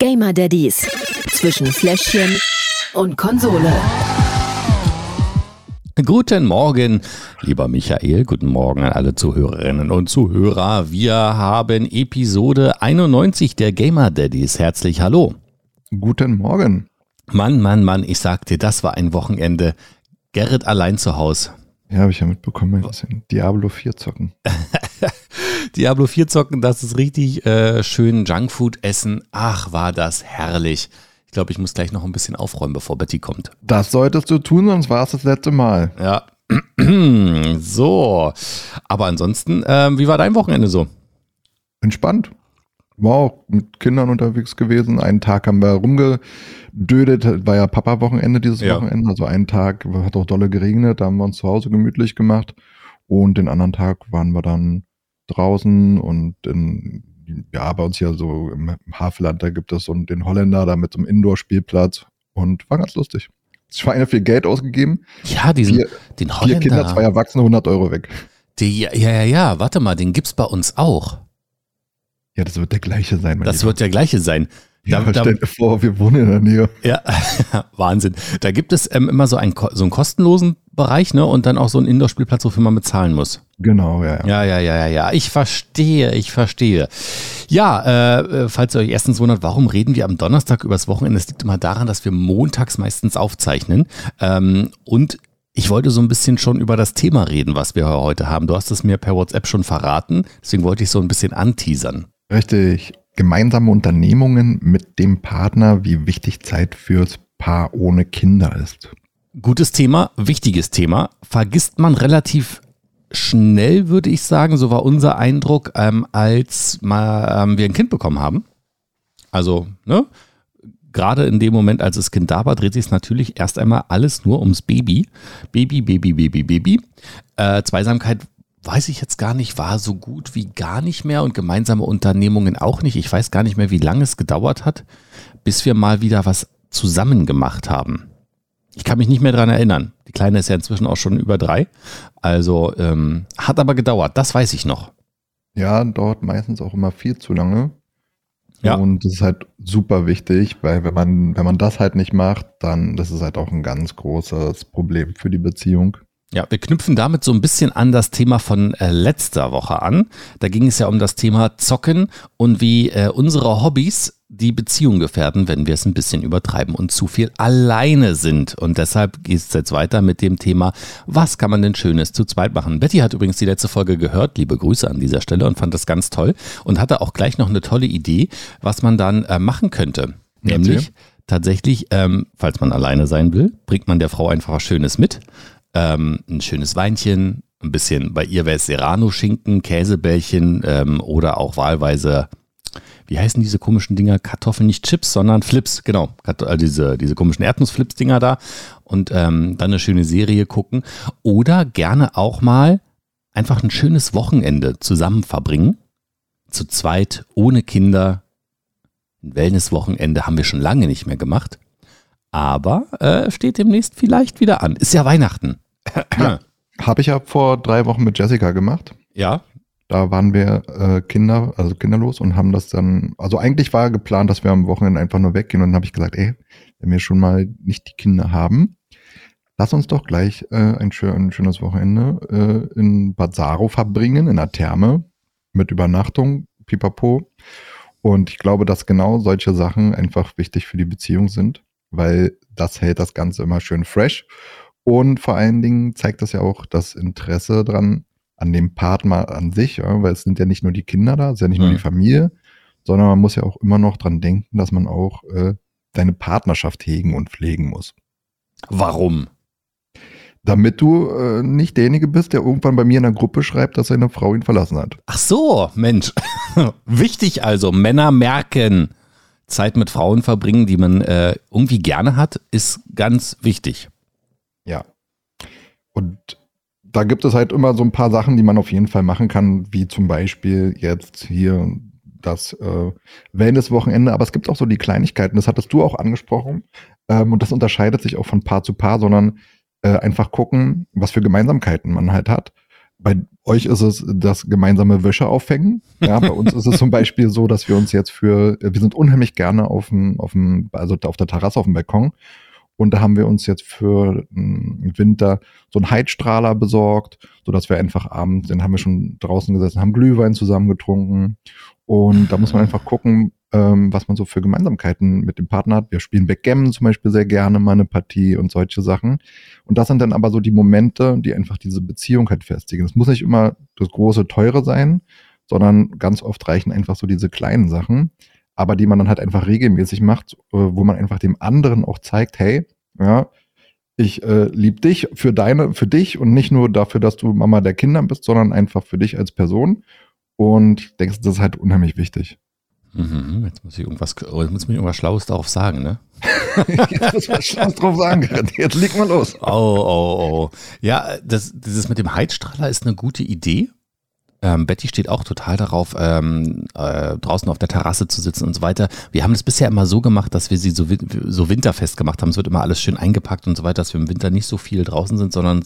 Gamer Daddies zwischen Fläschchen und Konsole. Guten Morgen, lieber Michael. Guten Morgen an alle Zuhörerinnen und Zuhörer. Wir haben Episode 91 der Gamer Daddies. Herzlich hallo. Guten Morgen. Mann, Mann, Mann, ich sag dir, das war ein Wochenende. Gerrit allein zu Hause. Ja, habe ich ja mitbekommen, ein bisschen Diablo 4 zocken. Diablo 4 zocken, das ist richtig äh, schön Junkfood essen. Ach, war das herrlich. Ich glaube, ich muss gleich noch ein bisschen aufräumen, bevor Betty kommt. Das solltest du tun, sonst war es das letzte Mal. Ja. so. Aber ansonsten, ähm, wie war dein Wochenende so? Entspannt. War auch mit Kindern unterwegs gewesen. Einen Tag haben wir rumgedödet. War ja Papa-Wochenende dieses Ja. Wochenende. Also einen Tag hat auch dolle geregnet. Da haben wir uns zu Hause gemütlich gemacht. Und den anderen Tag waren wir dann draußen und in, ja, bei uns hier so im Havelland, da gibt es so den Holländer da mit so einem Indoor-Spielplatz. Und war ganz lustig. Schweine viel Geld ausgegeben. Ja, diesen, Vier, den vier Holländer. Kinder, zwei Erwachsene, 100 Euro weg. Die, ja, ja, ja, warte mal, den gibt's bei uns auch. Ja, das wird der gleiche sein. Das Lieber. wird der gleiche sein. Ja, da- da- stell dir vor, wir wohnen in der Nähe. Ja, Wahnsinn. Da gibt es ähm, immer so einen, so einen kostenlosen Bereich, ne? Und dann auch so einen Indoor-Spielplatz, wofür man bezahlen muss. Genau, ja, ja. Ja, ja, ja, ja, ja. Ich verstehe, ich verstehe. Ja, äh, äh, falls ihr euch erstens wundert, warum reden wir am Donnerstag übers Wochenende? Es liegt immer daran, dass wir montags meistens aufzeichnen. Ähm, und ich wollte so ein bisschen schon über das Thema reden, was wir heute haben. Du hast es mir per WhatsApp schon verraten, deswegen wollte ich so ein bisschen anteasern. Richtig. Gemeinsame Unternehmungen mit dem Partner, wie wichtig Zeit fürs Paar ohne Kinder ist. Gutes Thema, wichtiges Thema. Vergisst man relativ schnell, würde ich sagen. So war unser Eindruck, ähm, als mal, ähm, wir ein Kind bekommen haben. Also, ne? Gerade in dem Moment, als das Kind da war, dreht sich es natürlich erst einmal alles nur ums Baby. Baby, Baby, Baby, Baby. Äh, Zweisamkeit weiß ich jetzt gar nicht, war so gut wie gar nicht mehr und gemeinsame Unternehmungen auch nicht. Ich weiß gar nicht mehr, wie lange es gedauert hat, bis wir mal wieder was zusammen gemacht haben. Ich kann mich nicht mehr dran erinnern. Die Kleine ist ja inzwischen auch schon über drei. Also ähm, hat aber gedauert, das weiß ich noch. Ja, dauert meistens auch immer viel zu lange. Ja. Und das ist halt super wichtig, weil wenn man, wenn man das halt nicht macht, dann das ist halt auch ein ganz großes Problem für die Beziehung. Ja, wir knüpfen damit so ein bisschen an das Thema von äh, letzter Woche an. Da ging es ja um das Thema Zocken und wie äh, unsere Hobbys die Beziehung gefährden, wenn wir es ein bisschen übertreiben und zu viel alleine sind. Und deshalb geht es jetzt weiter mit dem Thema, was kann man denn Schönes zu zweit machen? Betty hat übrigens die letzte Folge gehört, liebe Grüße an dieser Stelle und fand das ganz toll und hatte auch gleich noch eine tolle Idee, was man dann äh, machen könnte. Nämlich tatsächlich, ähm, falls man alleine sein will, bringt man der Frau einfach was Schönes mit ähm, ein schönes Weinchen, ein bisschen, bei ihr wäre es Serrano-Schinken, Käsebällchen ähm, oder auch wahlweise, wie heißen diese komischen Dinger? Kartoffeln, nicht Chips, sondern Flips, genau. Äh, diese, diese komischen Erdnussflips-Dinger da und ähm, dann eine schöne Serie gucken. Oder gerne auch mal einfach ein schönes Wochenende zusammen verbringen. Zu zweit, ohne Kinder. Ein Wellness-Wochenende haben wir schon lange nicht mehr gemacht. Aber äh, steht demnächst vielleicht wieder an. Ist ja Weihnachten. Ja. Habe ich ja vor drei Wochen mit Jessica gemacht. Ja, Da waren wir äh, Kinder, also kinderlos und haben das dann, also eigentlich war geplant, dass wir am Wochenende einfach nur weggehen und dann habe ich gesagt, ey, wenn wir schon mal nicht die Kinder haben, lass uns doch gleich äh, ein, schön, ein schönes Wochenende äh, in Bad Saro verbringen, in der Therme, mit Übernachtung, pipapo. Und ich glaube, dass genau solche Sachen einfach wichtig für die Beziehung sind, weil das hält das Ganze immer schön fresh. Und vor allen Dingen zeigt das ja auch das Interesse dran, an dem Partner an sich, ja, weil es sind ja nicht nur die Kinder da, es ist ja nicht nur Mhm. die Familie, sondern man muss ja auch immer noch dran denken, dass man auch äh, seine Partnerschaft hegen und pflegen muss. warum? Damit du äh, nicht derjenige bist, der irgendwann bei mir in der Gruppe schreibt, dass seine Frau ihn verlassen hat. Ach so, Mensch. Wichtig also, Männer merken, Zeit mit Frauen verbringen, die man äh, irgendwie gerne hat, ist ganz wichtig. Ja. Und da gibt es halt immer so ein paar Sachen, die man auf jeden Fall machen kann, wie zum Beispiel jetzt hier das äh, Wellness-Wochenende. Aber es gibt auch so die Kleinigkeiten, das hattest du auch angesprochen. Ähm, und das unterscheidet sich auch von Paar zu Paar, sondern äh, einfach gucken, was für Gemeinsamkeiten man halt hat. bei euch ist es das gemeinsame Wäsche aufhängen. Ja, bei uns ist es zum Beispiel so, dass wir uns jetzt für, wir sind unheimlich gerne auf dem, auf dem, also auf der Terrasse, auf dem Balkon. Und da haben wir uns jetzt für den Winter so einen Heizstrahler besorgt, so dass wir einfach abends, den haben wir schon draußen gesessen, haben Glühwein zusammen getrunken. Und da muss man einfach gucken, ähm, was man so für Gemeinsamkeiten mit dem Partner hat. Wir spielen Backgammon zum Beispiel sehr gerne mal eine Partie und solche Sachen. Und das sind dann aber so die Momente, die einfach diese Beziehung halt festigen. Es muss nicht immer das große, teure sein, sondern ganz oft reichen einfach so diese kleinen Sachen, aber die man dann halt einfach regelmäßig macht, äh, wo man einfach dem anderen auch zeigt, hey, ja, ich äh, liebe dich für deine, für dich und nicht nur dafür, dass du Mama der Kinder bist, sondern einfach für dich als Person. Und ich denke, das ist halt unheimlich wichtig. Mhm, jetzt muss ich irgendwas, oh, jetzt muss ich irgendwas Schlaues darauf sagen, ne? jetzt muss man Schlaues drauf sagen. Jetzt leg mal los. Oh, oh, oh. Ja, das, dieses mit dem Heizstrahler ist eine gute Idee. Ähm, Betty steht auch total darauf, ähm, äh, draußen auf der Terrasse zu sitzen und so weiter. Wir haben das bisher immer so gemacht, dass wir sie so, so winterfest gemacht haben. Es wird immer alles schön eingepackt und so weiter, dass wir im Winter nicht so viel draußen sind, sondern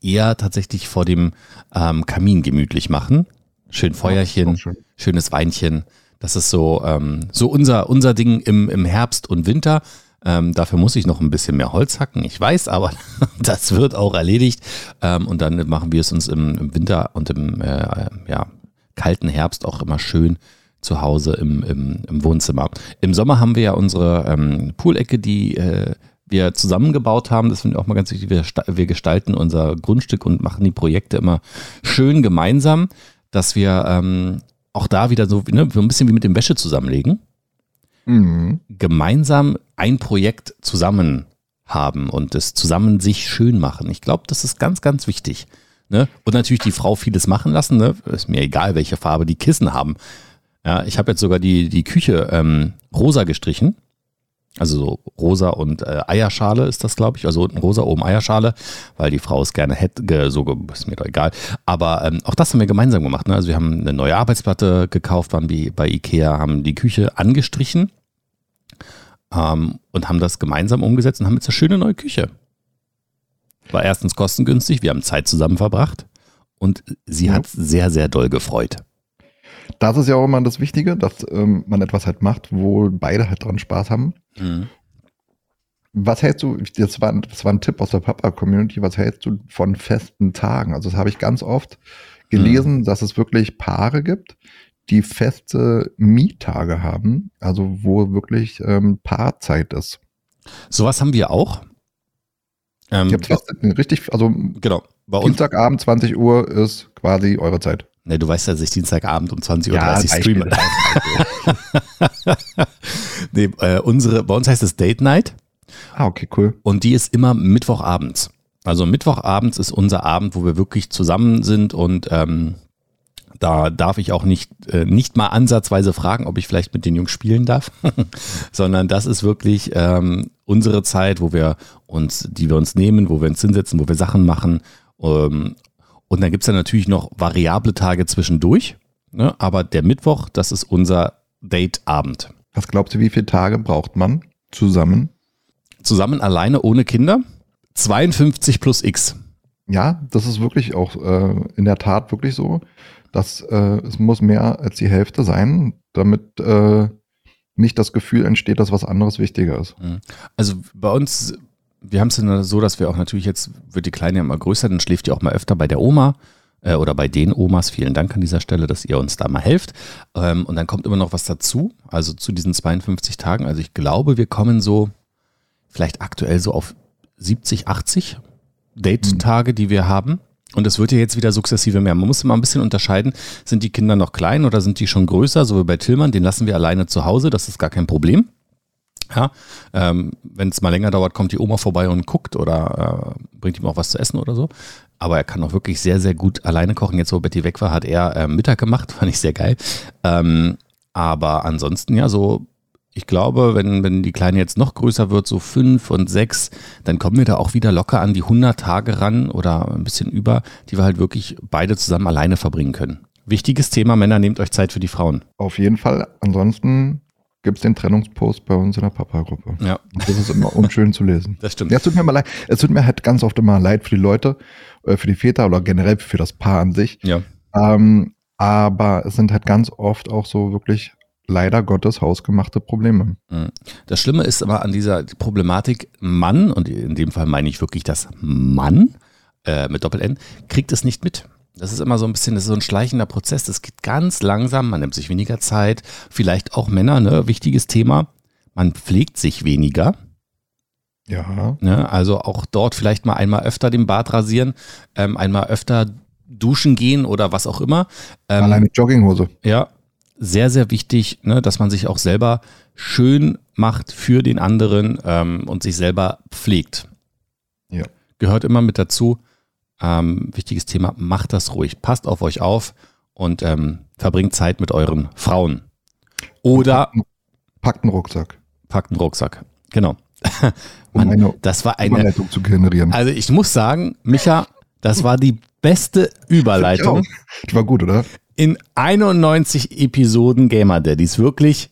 eher tatsächlich vor dem ähm, Kamin gemütlich machen. Schön Feuerchen, schön. schönes Weinchen. Das ist so, ähm, so unser, unser Ding im, im Herbst und Winter. Ähm, dafür muss ich noch ein bisschen mehr Holz hacken. Ich weiß, aber das wird auch erledigt. Ähm, und dann machen wir es uns im, im Winter und im äh, ja, kalten Herbst auch immer schön zu Hause im, im, im Wohnzimmer. Im Sommer haben wir ja unsere ähm, Poolecke, die äh, wir zusammengebaut haben. Das finde ich auch mal ganz wichtig. Wir, wir gestalten unser Grundstück und machen die Projekte immer schön gemeinsam, dass wir ähm, auch da wieder so, ne, so ein bisschen wie mit dem Wäsche zusammenlegen mhm. gemeinsam ein Projekt zusammen haben und es zusammen sich schön machen. Ich glaube, das ist ganz, ganz wichtig. Ne? Und natürlich die Frau vieles machen lassen. Ne? Ist mir egal, welche Farbe die Kissen haben. Ja, ich habe jetzt sogar die, die Küche ähm, rosa gestrichen. Also so rosa und äh, Eierschale ist das, glaube ich. Also unten rosa, oben Eierschale, weil die Frau es gerne hätte, so ist mir doch egal. Aber ähm, auch das haben wir gemeinsam gemacht. Ne? Also wir haben eine neue Arbeitsplatte gekauft, waren wie bei Ikea, haben die Küche angestrichen ähm, und haben das gemeinsam umgesetzt und haben jetzt eine schöne neue Küche. War erstens kostengünstig, wir haben Zeit zusammen verbracht und sie ja. hat sehr, sehr doll gefreut. Das ist ja auch immer das Wichtige, dass ähm, man etwas halt macht, wo beide halt dran Spaß haben. Mhm. Was hältst du, das war, das war ein Tipp aus der Papa-Community, was hältst du von festen Tagen? Also das habe ich ganz oft gelesen, mhm. dass es wirklich Paare gibt, die feste Miettage haben, also wo wirklich ähm, Paarzeit ist. Sowas haben wir auch. Ähm, Ihr habt fest, richtig, also genau, bei Dienstagabend 20 Uhr ist quasi eure Zeit. Ne, du weißt ja, dass ich Dienstagabend um 20.30 Uhr ja, streame. nee, äh, unsere, bei uns heißt es Date Night. Ah, okay, cool. Und die ist immer Mittwochabends. Also Mittwochabends ist unser Abend, wo wir wirklich zusammen sind und ähm, da darf ich auch nicht, äh, nicht mal ansatzweise fragen, ob ich vielleicht mit den Jungs spielen darf, sondern das ist wirklich ähm, unsere Zeit, wo wir uns, die wir uns nehmen, wo wir uns hinsetzen, wo wir Sachen machen ähm, und dann gibt es ja natürlich noch variable Tage zwischendurch. Ne? Aber der Mittwoch, das ist unser Date-Abend. Was glaubst du, wie viele Tage braucht man zusammen? Zusammen alleine ohne Kinder? 52 plus X. Ja, das ist wirklich auch äh, in der Tat wirklich so. Dass, äh, es muss mehr als die Hälfte sein, damit äh, nicht das Gefühl entsteht, dass was anderes wichtiger ist. Mhm. Also bei uns wir haben es so, dass wir auch natürlich jetzt, wird die Kleine immer größer, dann schläft die auch mal öfter bei der Oma äh, oder bei den Omas. Vielen Dank an dieser Stelle, dass ihr uns da mal helft. Ähm, und dann kommt immer noch was dazu, also zu diesen 52 Tagen. Also ich glaube, wir kommen so vielleicht aktuell so auf 70, 80 Date-Tage, die wir haben. Und es wird ja jetzt wieder sukzessive mehr. Man muss immer ein bisschen unterscheiden, sind die Kinder noch klein oder sind die schon größer, so wie bei Tillmann, den lassen wir alleine zu Hause, das ist gar kein Problem. Ja, ähm, wenn es mal länger dauert, kommt die Oma vorbei und guckt oder äh, bringt ihm auch was zu essen oder so. Aber er kann auch wirklich sehr, sehr gut alleine kochen. Jetzt, wo Betty weg war, hat er äh, Mittag gemacht, fand ich sehr geil. Ähm, aber ansonsten ja, so, ich glaube, wenn, wenn die Kleine jetzt noch größer wird, so fünf und sechs, dann kommen wir da auch wieder locker an die 100 Tage ran oder ein bisschen über, die wir halt wirklich beide zusammen alleine verbringen können. Wichtiges Thema, Männer, nehmt euch Zeit für die Frauen. Auf jeden Fall. Ansonsten gibt es den Trennungspost bei uns in der Papa-Gruppe. Ja, Das ist immer unschön zu lesen. das stimmt. Ja, es tut mir mal leid. Es tut mir halt ganz oft immer leid für die Leute, äh, für die Väter oder generell für das Paar an sich. Ja. Ähm, aber es sind halt ganz oft auch so wirklich leider Gottes hausgemachte Probleme. Das Schlimme ist aber an dieser Problematik, Mann, und in dem Fall meine ich wirklich das Mann äh, mit Doppel-N, kriegt es nicht mit. Das ist immer so ein bisschen, das ist so ein schleichender Prozess. Das geht ganz langsam, man nimmt sich weniger Zeit. Vielleicht auch Männer, ne? Wichtiges Thema. Man pflegt sich weniger. Ja. Ne? Also auch dort vielleicht mal einmal öfter den Bart rasieren, ähm, einmal öfter duschen gehen oder was auch immer. Ähm, Alleine Jogginghose. ja, sehr, sehr wichtig, ne, dass man sich auch selber schön macht für den anderen ähm, und sich selber pflegt. Ja. Gehört immer mit dazu. Ähm, wichtiges Thema, macht das ruhig. Passt auf euch auf und ähm, verbringt Zeit mit euren Frauen. Oder Packt einen Rucksack, packt einen Rucksack. Genau. um Mann, eine das war eine. Überleitung zu generieren. Also ich muss sagen, Micha, das war die beste Überleitung. Die war gut, oder? in 91 Episoden Gamer Daddies. Wirklich,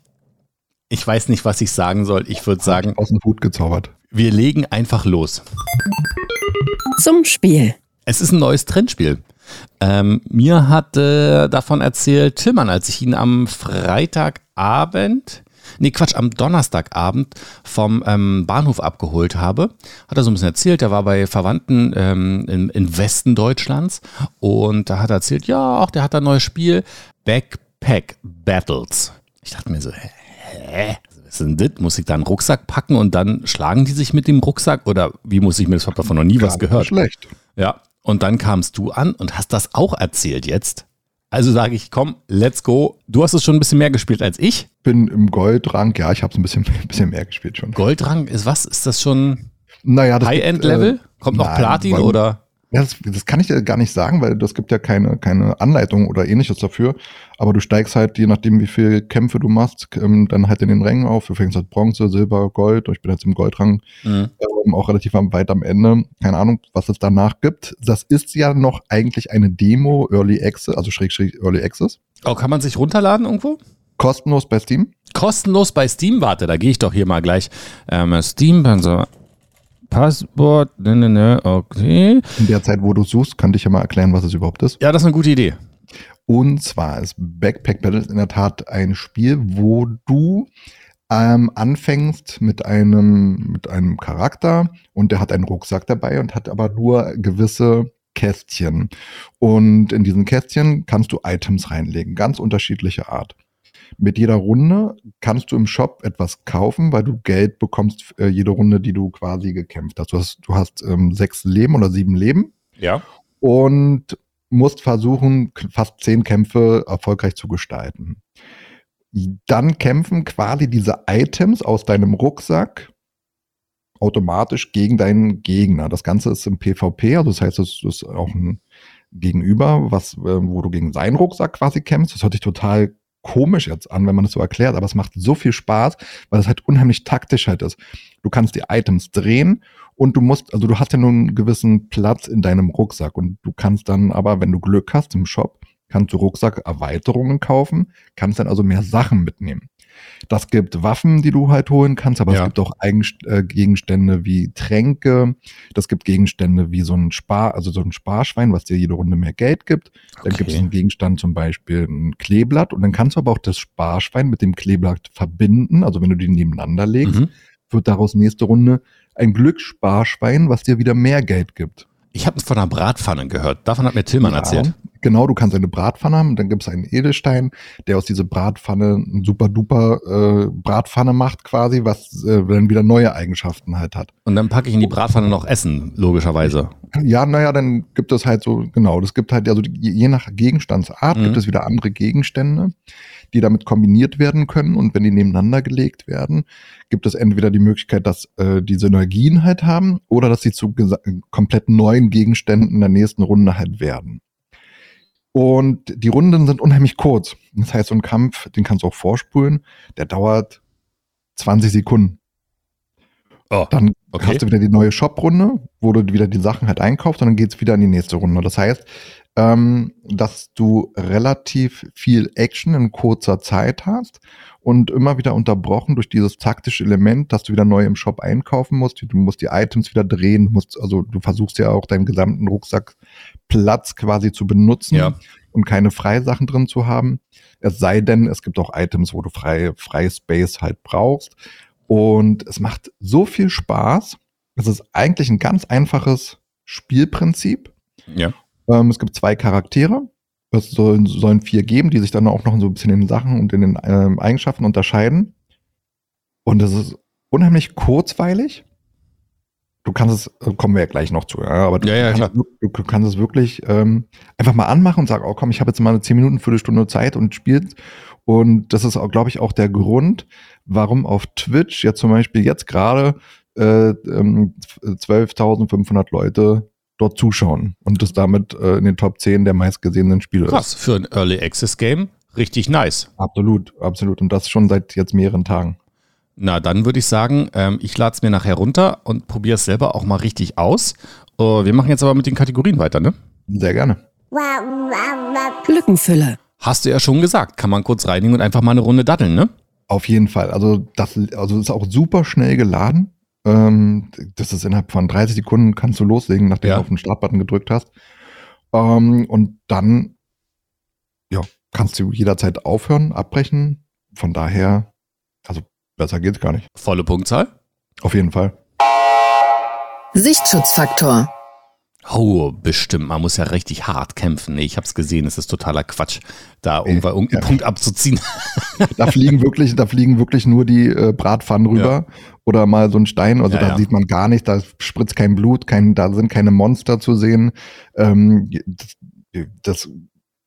ich weiß nicht, was ich sagen soll. Ich würde sagen, Aus dem Hut gezaubert. wir legen einfach los. Zum Spiel. Es ist ein neues Trendspiel. Ähm, mir hat äh, davon erzählt Tillmann, als ich ihn am Freitagabend, nee Quatsch, am Donnerstagabend vom ähm, Bahnhof abgeholt habe. Hat er so ein bisschen erzählt, er war bei Verwandten ähm, im, im Westen Deutschlands und da hat er erzählt, ja, auch der hat ein neues Spiel, Backpack Battles. Ich dachte mir so, hä? Was ist denn das? Muss ich da einen Rucksack packen und dann schlagen die sich mit dem Rucksack? Oder wie muss ich mir das? Ich habe davon noch nie was Gar nicht gehört. Schlecht. Ja, und dann kamst du an und hast das auch erzählt jetzt. Also sage ich, komm, let's go. Du hast es schon ein bisschen mehr gespielt als ich. Bin im Goldrang, ja, ich habe es ein bisschen, ein bisschen mehr gespielt schon. Goldrang ist was? Ist das schon Naja, High-End-Level? äh, Kommt noch nein, Platin weil- oder? Ja, das, das kann ich dir gar nicht sagen, weil das gibt ja keine, keine Anleitung oder ähnliches dafür. Aber du steigst halt, je nachdem, wie viel Kämpfe du machst, ähm, dann halt in den Rängen auf. Du fängst halt Bronze, Silber, Gold. Ich bin jetzt im Goldrang Mhm. ähm, auch relativ am- weit am Ende. Keine Ahnung, was es danach gibt. Das ist ja noch eigentlich eine Demo, Early Access, also schräg, schräg Early Access. Oh, kann man sich runterladen irgendwo? Kostenlos bei Steam. Kostenlos bei Steam. Warte, da gehe ich doch hier mal gleich. Ähm, Steam, also Passwort, ne, ne, ne, okay. In der Zeit, wo du suchst, kann ich ja mal erklären, was es überhaupt ist. Ja, das ist eine gute Idee. Und zwar ist Backpack Battles in der Tat ein Spiel, wo du ähm, anfängst mit einem, mit einem Charakter und der hat einen Rucksack dabei und hat aber nur gewisse Kästchen. Und in diesen Kästchen kannst du Items reinlegen, ganz unterschiedliche Art. Mit jeder Runde kannst du im Shop etwas kaufen, weil du Geld bekommst äh, jede Runde, die du quasi gekämpft hast. Du hast, du hast ähm, sechs Leben oder sieben Leben Ja. und musst versuchen, fast zehn Kämpfe erfolgreich zu gestalten. Dann kämpfen quasi diese Items aus deinem Rucksack automatisch gegen deinen Gegner. Das Ganze ist im PvP, also das heißt, es ist auch ein Gegenüber, was, äh, wo du gegen seinen Rucksack quasi kämpfst. Das hört sich total komisch jetzt an, wenn man das so erklärt, aber es macht so viel Spaß, weil es halt unheimlich taktisch halt ist. Du kannst die Items drehen und du musst, also du hast ja nur einen gewissen Platz in deinem Rucksack und du kannst dann aber, wenn du Glück hast im Shop, kannst du Rucksackerweiterungen kaufen, kannst dann also mehr Sachen mitnehmen. Das gibt Waffen, die du halt holen kannst, aber Ja. es gibt auch Eigenst äh, Gegenstände wie Tränke, das gibt Gegenstände wie so ein Spar, also so ein Sparschwein, was dir jede Runde mehr Geld gibt. Dann gibt es einen Gegenstand, zum Beispiel ein Kleeblatt und dann kannst du aber auch das Sparschwein mit dem Kleeblatt verbinden, also wenn du die nebeneinander legst, Mhm. wird daraus nächste Runde ein Glückssparschwein, was dir wieder mehr Geld gibt. Ich habe von einer Bratpfanne gehört. Davon hat mir Tillmann Ja, erzählt. Genau, du kannst eine Bratpfanne haben, dann gibt es einen Edelstein, der aus dieser Bratpfanne eine super duper äh, Bratpfanne macht quasi, was äh, dann wieder neue Eigenschaften halt hat. Und dann packe ich in die Bratpfanne noch Essen, logischerweise. Ja, naja, dann gibt es halt so, genau, das gibt halt, also je nach Gegenstandsart Mhm. gibt es wieder andere Gegenstände, die damit kombiniert werden können und wenn die nebeneinander gelegt werden, gibt es entweder die Möglichkeit, dass äh, die Synergien halt haben oder dass sie zu komplett neuen Gegenständen in der nächsten Runde halt werden. Und die Runden sind unheimlich kurz. Das heißt, so ein Kampf, den kannst du auch vorspulen, der dauert 20 Sekunden. Oh, Dann okay. hast du wieder die neue Shop-Runde, wo du wieder die Sachen halt einkaufst und dann geht's wieder in die nächste Runde. Das heißt, ähm, dass du relativ viel Action in kurzer Zeit hast und immer wieder unterbrochen durch dieses taktische Element, dass du wieder neu im Shop einkaufen musst. Du musst die Items wieder drehen, du musst, also du versuchst ja auch deinen gesamten Rucksackplatz quasi zu benutzen Ja. und keine Freisachen drin zu haben. Es sei denn, es gibt auch Items, wo du frei, frei Space halt brauchst. Und es macht so viel Spaß. Es ist eigentlich ein ganz einfaches Spielprinzip. Ja. Ähm, es gibt zwei Charaktere. Es sollen, sollen vier geben, die sich dann auch noch so ein bisschen in den Sachen und in den ähm, Eigenschaften unterscheiden. Und es ist unheimlich kurzweilig. Du kannst es, äh, kommen wir ja gleich noch zu, ja, aber du, Ja, ja, kannst, du, du kannst es wirklich ähm, einfach mal anmachen und sagen, oh komm, ich habe jetzt mal eine 10 Minuten, Viertelstunde Zeit und spielt. Und das ist glaube ich, auch der Grund, warum auf Twitch jetzt zum Beispiel jetzt gerade äh, ähm, 12.500 Leute dort zuschauen und das damit äh, in den Top 10 der meistgesehenen Spiele ist. Krass, für ein Early Access Game richtig nice. Absolut, absolut. Und das schon seit jetzt mehreren Tagen. Na, dann würde ich sagen, ähm, ich lade es mir nachher runter und probiere es selber auch mal richtig aus. Uh, wir machen jetzt aber mit den Kategorien weiter, ne? Sehr gerne. Lückenfüller. Hast du ja schon gesagt, kann man kurz reinigen und einfach mal eine Runde datteln, ne? Auf jeden Fall. Also das also ist auch super schnell geladen. Ähm, das ist innerhalb von 30 Sekunden kannst du loslegen, nachdem Ja. du auf den Startbutton gedrückt hast. Ähm, und dann ja, kannst du jederzeit aufhören, abbrechen. Von daher, also besser geht's gar nicht. Volle Punktzahl. Auf jeden Fall. Sichtschutzfaktor. Oh, bestimmt. Man muss ja richtig hart kämpfen. Nee, ich hab's gesehen, es ist totaler Quatsch, da irgendwann irgendeinen ja. Punkt abzuziehen. Da fliegen wirklich, da fliegen wirklich nur die äh, Bratpfannen rüber oder mal so ein Stein. Also Ja, da ja. sieht man gar nicht, da spritzt kein Blut, kein, da sind keine Monster zu sehen. Ähm, das, das,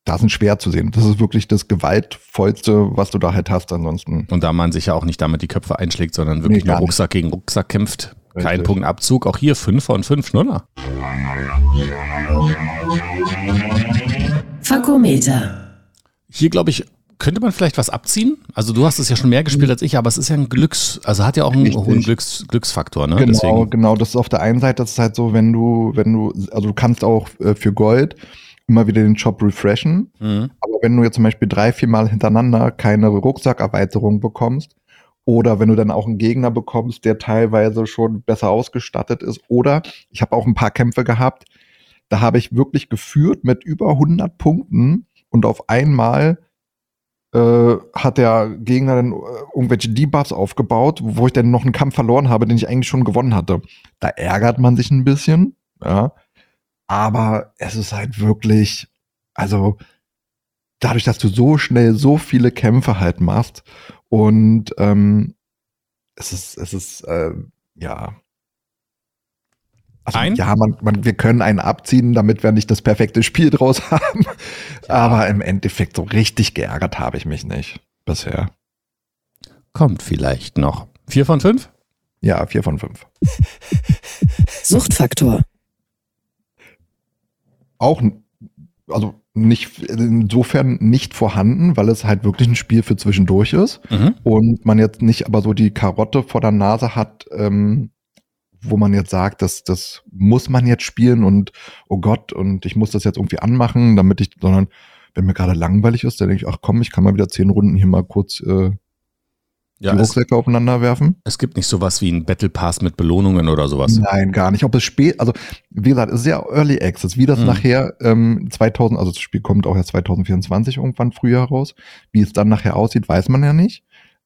da sind schwer zu sehen. Das ist wirklich das gewaltvollste, was du da halt hast. Ansonsten Und da man sich ja auch nicht damit die Köpfe einschlägt, sondern wirklich Nee, nur gar nicht. Rucksack gegen Rucksack kämpft. Kein Richtig. Punkt Abzug. Auch hier 5 von 5 Schnuller. Fakometer. Hier, glaube ich, könnte man vielleicht was abziehen. Also du hast es ja schon mehr gespielt als ich, aber es ist ja ein Glücks, also hat ja auch einen Richtig. hohen Glücks, Glücksfaktor, ne? Genau, Deswegen. genau. Das ist auf der einen Seite, das ist halt so, wenn du, wenn du, also du kannst auch äh, für Gold immer wieder den Shop refreshen. Mhm. Aber wenn du jetzt zum Beispiel drei, vier Mal hintereinander keine Rucksackerweiterung bekommst, oder wenn du dann auch einen Gegner bekommst, der teilweise schon besser ausgestattet ist, oder ich habe auch ein paar Kämpfe gehabt, da habe ich wirklich geführt mit über 100 Punkten und auf einmal äh, hat der Gegner dann äh, irgendwelche Debuffs aufgebaut, wo ich dann noch einen Kampf verloren habe, den ich eigentlich schon gewonnen hatte. Da ärgert man sich ein bisschen, ja. Aber es ist halt wirklich, also dadurch, dass du so schnell so viele Kämpfe halt machst und ähm, es ist, es ist, äh, ja. Also, Ein? Ja, man, man, wir können einen abziehen, damit wir nicht das perfekte Spiel draus haben. Aber im Endeffekt so richtig geärgert habe ich mich nicht bisher. Kommt vielleicht noch. 4 von 5? Ja, vier von fünf. Suchtfaktor. Auch, also nicht, insofern nicht vorhanden, weil es halt wirklich ein Spiel für zwischendurch ist. Mhm. und man jetzt nicht aber so die Karotte vor der Nase hat, ähm, wo man jetzt sagt, das, das muss man jetzt spielen und oh Gott, und ich muss das jetzt irgendwie anmachen, damit ich, sondern wenn mir gerade langweilig ist, dann denke ich, ach komm, ich kann mal wieder zehn Runden hier mal kurz äh, Ja, die Rucksäcke aufeinander werfen. es gibt nicht sowas wie ein Battle Pass mit Belohnungen oder sowas. Nein, gar nicht. Ob es spät, also wie gesagt, es ist ja Early Access, wie das Mhm. nachher ähm, 2000, also das Spiel kommt auch erst 2024 irgendwann Frühjahr raus. Wie es dann nachher aussieht, weiß man ja nicht.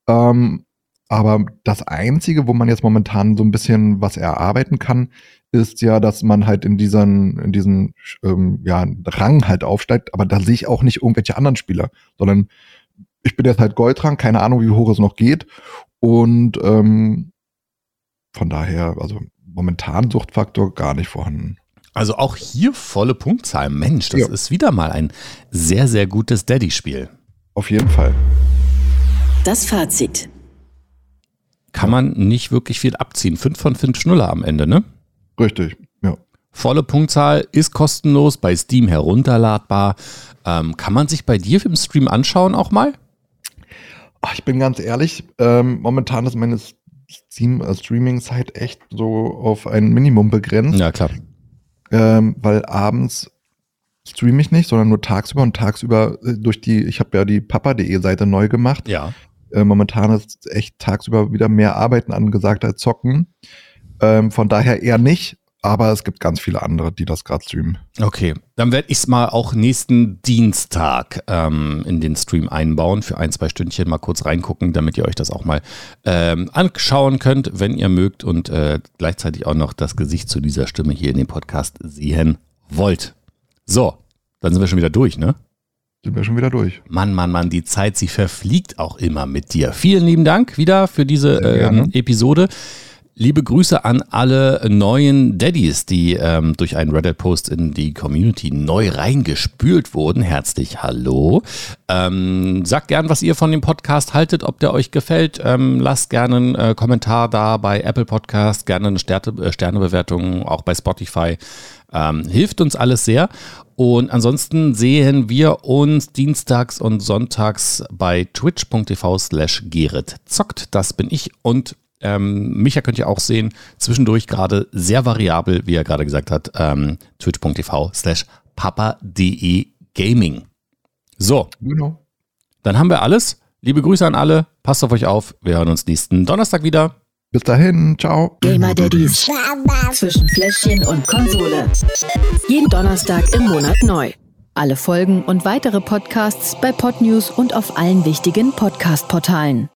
Ähm, aber das Einzige, wo man jetzt momentan so ein bisschen was erarbeiten kann, ist ja, dass man halt in diesen, in diesen ähm, ja, Rang halt aufsteigt. Aber da sehe ich auch nicht irgendwelche anderen Spieler, sondern ich bin jetzt halt Goldrang, keine Ahnung, wie hoch es noch geht. Und ähm, von daher, also momentan Suchtfaktor gar nicht vorhanden. Also auch hier volle Punktzahl. Mensch, das Ja. ist wieder mal ein sehr, sehr gutes Daddy-Spiel. Auf jeden Fall. Das Fazit. Kann man nicht wirklich viel abziehen. 5 von 5 Schnuller am Ende, ne? Richtig. Ja. Volle Punktzahl ist kostenlos, bei Steam herunterladbar. Ähm, kann man sich bei dir im Stream anschauen auch mal? Ich bin ganz ehrlich, ähm, momentan ist meine äh, Streaming-Zeit echt so auf ein Minimum begrenzt. Ja, klar. ähm, weil abends streame ich nicht, sondern nur tagsüber und tagsüber äh, durch die, ich habe ja die papa.de Seite neu gemacht. Ja. Äh, momentan ist echt tagsüber wieder mehr Arbeiten angesagt als Zocken. Ähm, von daher eher nicht, aber es gibt ganz viele andere, die das gerade streamen. Okay, dann werde ich es mal auch nächsten Dienstag ähm, in den Stream einbauen, für ein, zwei Stündchen mal kurz reingucken, damit ihr euch das auch mal ähm, anschauen könnt, wenn ihr mögt und äh, gleichzeitig auch noch das Gesicht zu dieser Stimme hier in dem Podcast sehen wollt. So, dann sind wir schon wieder durch, ne? Sind wir schon wieder durch. Mann, Mann, Mann, die Zeit, sie verfliegt auch immer mit dir. Vielen lieben Dank wieder für diese ähm, Episode. Liebe Grüße an alle neuen Daddies, die ähm, durch einen Reddit-Post in die Community neu reingespült wurden. Herzlich hallo. Ähm, sagt gern, was ihr von dem Podcast haltet, ob der euch gefällt. Ähm, lasst gerne einen äh, Kommentar da bei Apple Podcast, gerne eine Sterne, äh, Sternebewertung, auch bei Spotify. Ähm, hilft uns alles sehr. Und ansonsten sehen wir uns dienstags und sonntags bei twitch.tv slash zockt. Das bin ich und ähm, Micha könnt ihr auch sehen, zwischendurch gerade sehr variabel, wie er gerade gesagt hat, ähm, twitch.tv slash papa.de gaming. So, Genau. dann haben wir alles. Liebe Grüße an alle, passt auf euch auf. Wir hören uns nächsten Donnerstag wieder. Bis dahin, ciao. Gamer Daddies zwischen Fläschchen und Konsole. Jeden Donnerstag im Monat neu. Alle Folgen und weitere Podcasts bei Podnews und auf allen wichtigen Podcast-Portalen.